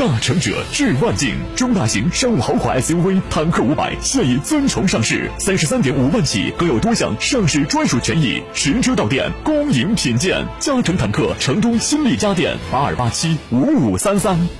大成者致万境，中大型商务豪华 SUV 坦克五百现已尊崇上市，三十三点五万起，更有多项上市专属权益，实车到店，恭迎品鉴。嘉诚坦克成都新力家电八二八七五五三三。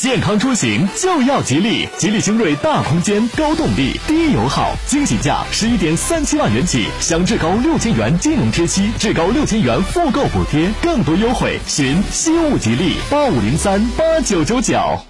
健康出行就要吉利，吉利星瑞大空间、高动力、低油耗，惊喜价十一点三七万元起，享至高六千元金融贴息，至高六千元复购补贴，更多优惠，寻西物吉利八五零三八九九九。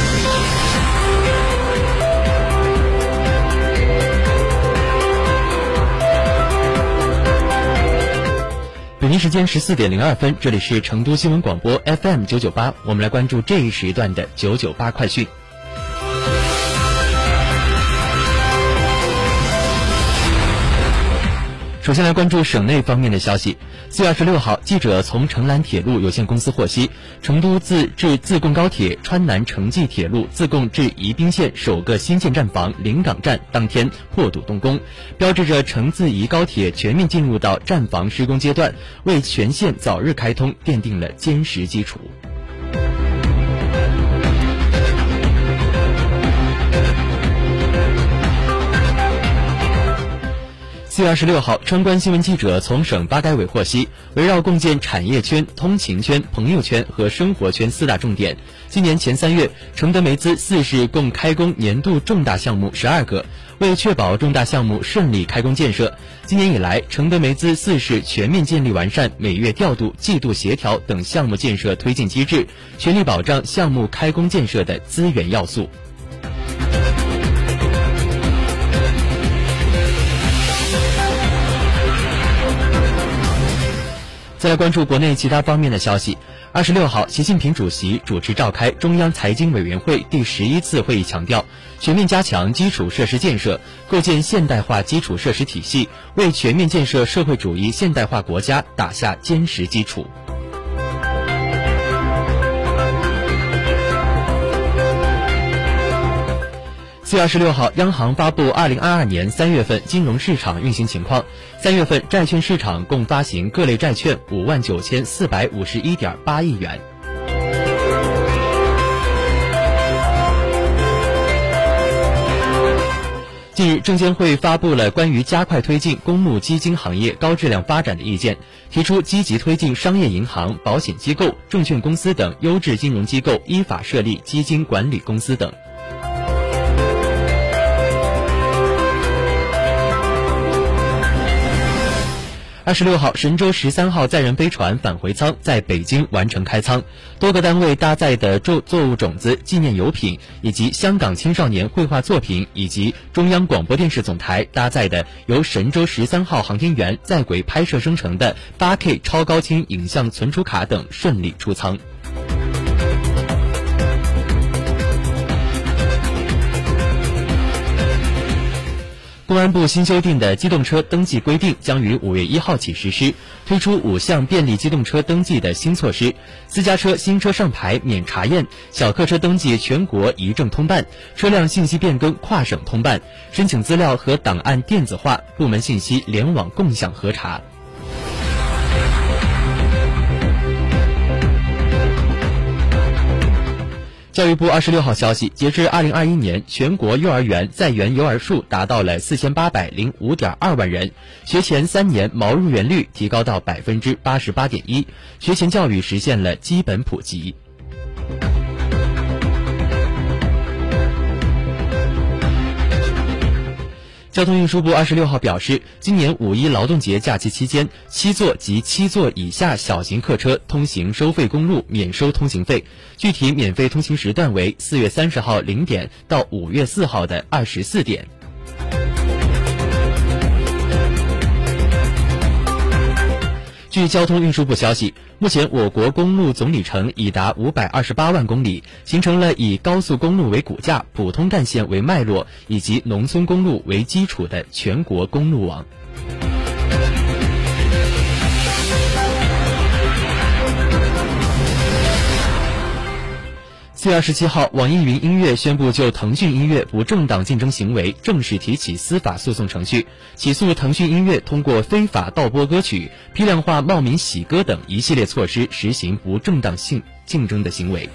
北京时间十四点零二分，这里是成都新闻广播 FM 九九八，我们来关注这一时段的九九八快讯。首先来关注省内方面的消息。四月二十六号，记者从成兰铁路有限公司获悉，成都自至自贡高铁川南城际铁路自贡至宜宾线首个新建站房临港站当天破堵动工，标志着成自宜高铁全面进入到站房施工阶段，为全线早日开通奠定了坚实基础。四月二十六号，川关新闻记者从省发改委获悉，围绕共建产业圈、通勤圈、朋友圈和生活圈四大重点，今年前三月，承德梅资四市共开工年度重大项目十二个。为确保重大项目顺利开工建设，今年以来，承德梅资四市全面建立完善每月调度、季度协调等项目建设推进机制，全力保障项目开工建设的资源要素。再来关注国内其他方面的消息。二十六号，习近平主席主持召开中央财经委员会第十一次会议，强调全面加强基础设施建设，构建现代化基础设施体系，为全面建设社会主义现代化国家打下坚实基础。四月二十六号，央行发布二零二二年三月份金融市场运行情况。三月份债券市场共发行各类债券五万九千四百五十一点八亿元。近日，证监会发布了关于加快推进公募基金行业高质量发展的意见，提出积极推进商业银行、保险机构、证券公司等优质金融机构依法设立基金管理公司等。二十六号，神舟十三号载人飞船返回舱在北京完成开舱，多个单位搭载的作作物种子、纪念油品，以及香港青少年绘画作品，以及中央广播电视总台搭载的由神舟十三号航天员在轨拍摄生成的八 K 超高清影像存储卡等顺利出舱。公安部新修订的机动车登记规定将于五月一号起实施，推出五项便利机动车登记的新措施：私家车新车上牌免查验，小客车登记全国一证通办，车辆信息变更跨省通办，申请资料和档案电子化，部门信息联网共享核查。教育部二十六号消息，截至二零二一年，全国幼儿园在园幼儿数达到了四千八百零五点二万人，学前三年毛入园率提高到百分之八十八点一，学前教育实现了基本普及。交通运输部二十六号表示，今年五一劳动节假期期间，七座及七座以下小型客车通行收费公路免收通行费，具体免费通行时段为四月三十号零点到五月四号的二十四点。据交通运输部消息，目前我国公路总里程已达五百二十八万公里，形成了以高速公路为骨架、普通干线为脉络以及农村公路为基础的全国公路网。四月二十七号，网易云音乐宣布就腾讯音乐不正当竞争行为正式提起司法诉讼程序，起诉腾讯音乐通过非法盗播歌曲、批量化冒名洗歌等一系列措施实行不正当性竞争的行为。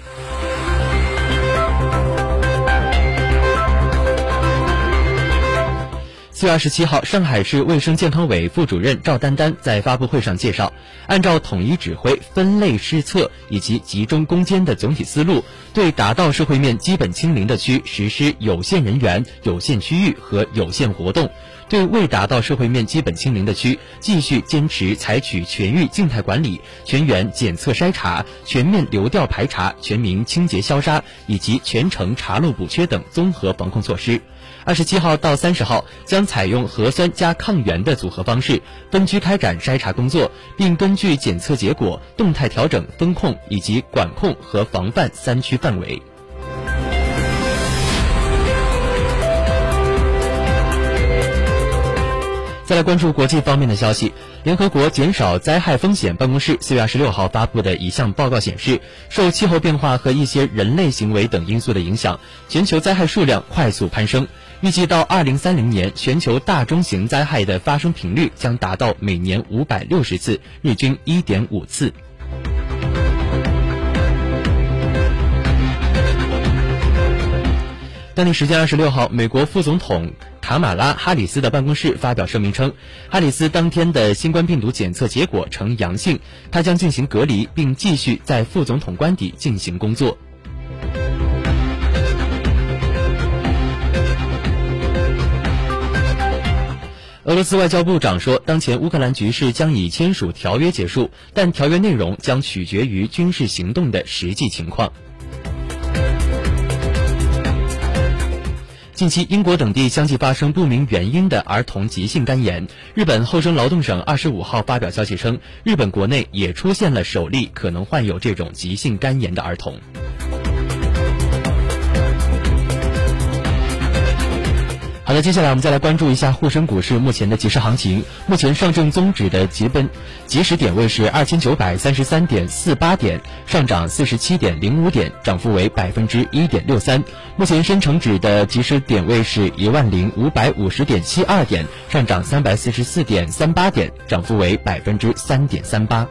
四月二十七号，上海市卫生健康委副主任赵丹丹在发布会上介绍，按照统一指挥、分类施策以及集中攻坚的总体思路，对达到社会面基本清零的区实施有限人员、有限区域和有限活动；对未达到社会面基本清零的区，继续坚持采取全域静态管理、全员检测筛查、全面流调排查、全民清洁消杀以及全程查漏补缺等综合防控措施。二十七号到三十号将采用核酸加抗原的组合方式，分区开展筛查工作，并根据检测结果动态调整风控以及管控和防范三区范围。再来关注国际方面的消息，联合国减少灾害风险办公室四月二十六号发布的一项报告显示，受气候变化和一些人类行为等因素的影响，全球灾害数量快速攀升。预计到二零三零年，全球大中型灾害的发生频率将达到每年五百六十次，日均一点五次。当地时间二十六号，美国副总统卡马拉·哈里斯的办公室发表声明称，哈里斯当天的新冠病毒检测结果呈阳性，他将进行隔离，并继续在副总统官邸进行工作。俄罗斯外交部长说，当前乌克兰局势将以签署条约结束，但条约内容将取决于军事行动的实际情况。近期，英国等地相继发生不明原因的儿童急性肝炎。日本厚生劳动省二十五号发表消息称，日本国内也出现了首例可能患有这种急性肝炎的儿童。好的，接下来我们再来关注一下沪深股市目前的即时行情。目前上证综指的即本即时点位是二千九百三十三点四八点，上涨四十七点零五点，涨幅为百分之一点六三。目前深成指的即时点位是一万零五百五十点七二点，上涨三百四十四点三八点，涨幅为百分之三点三八。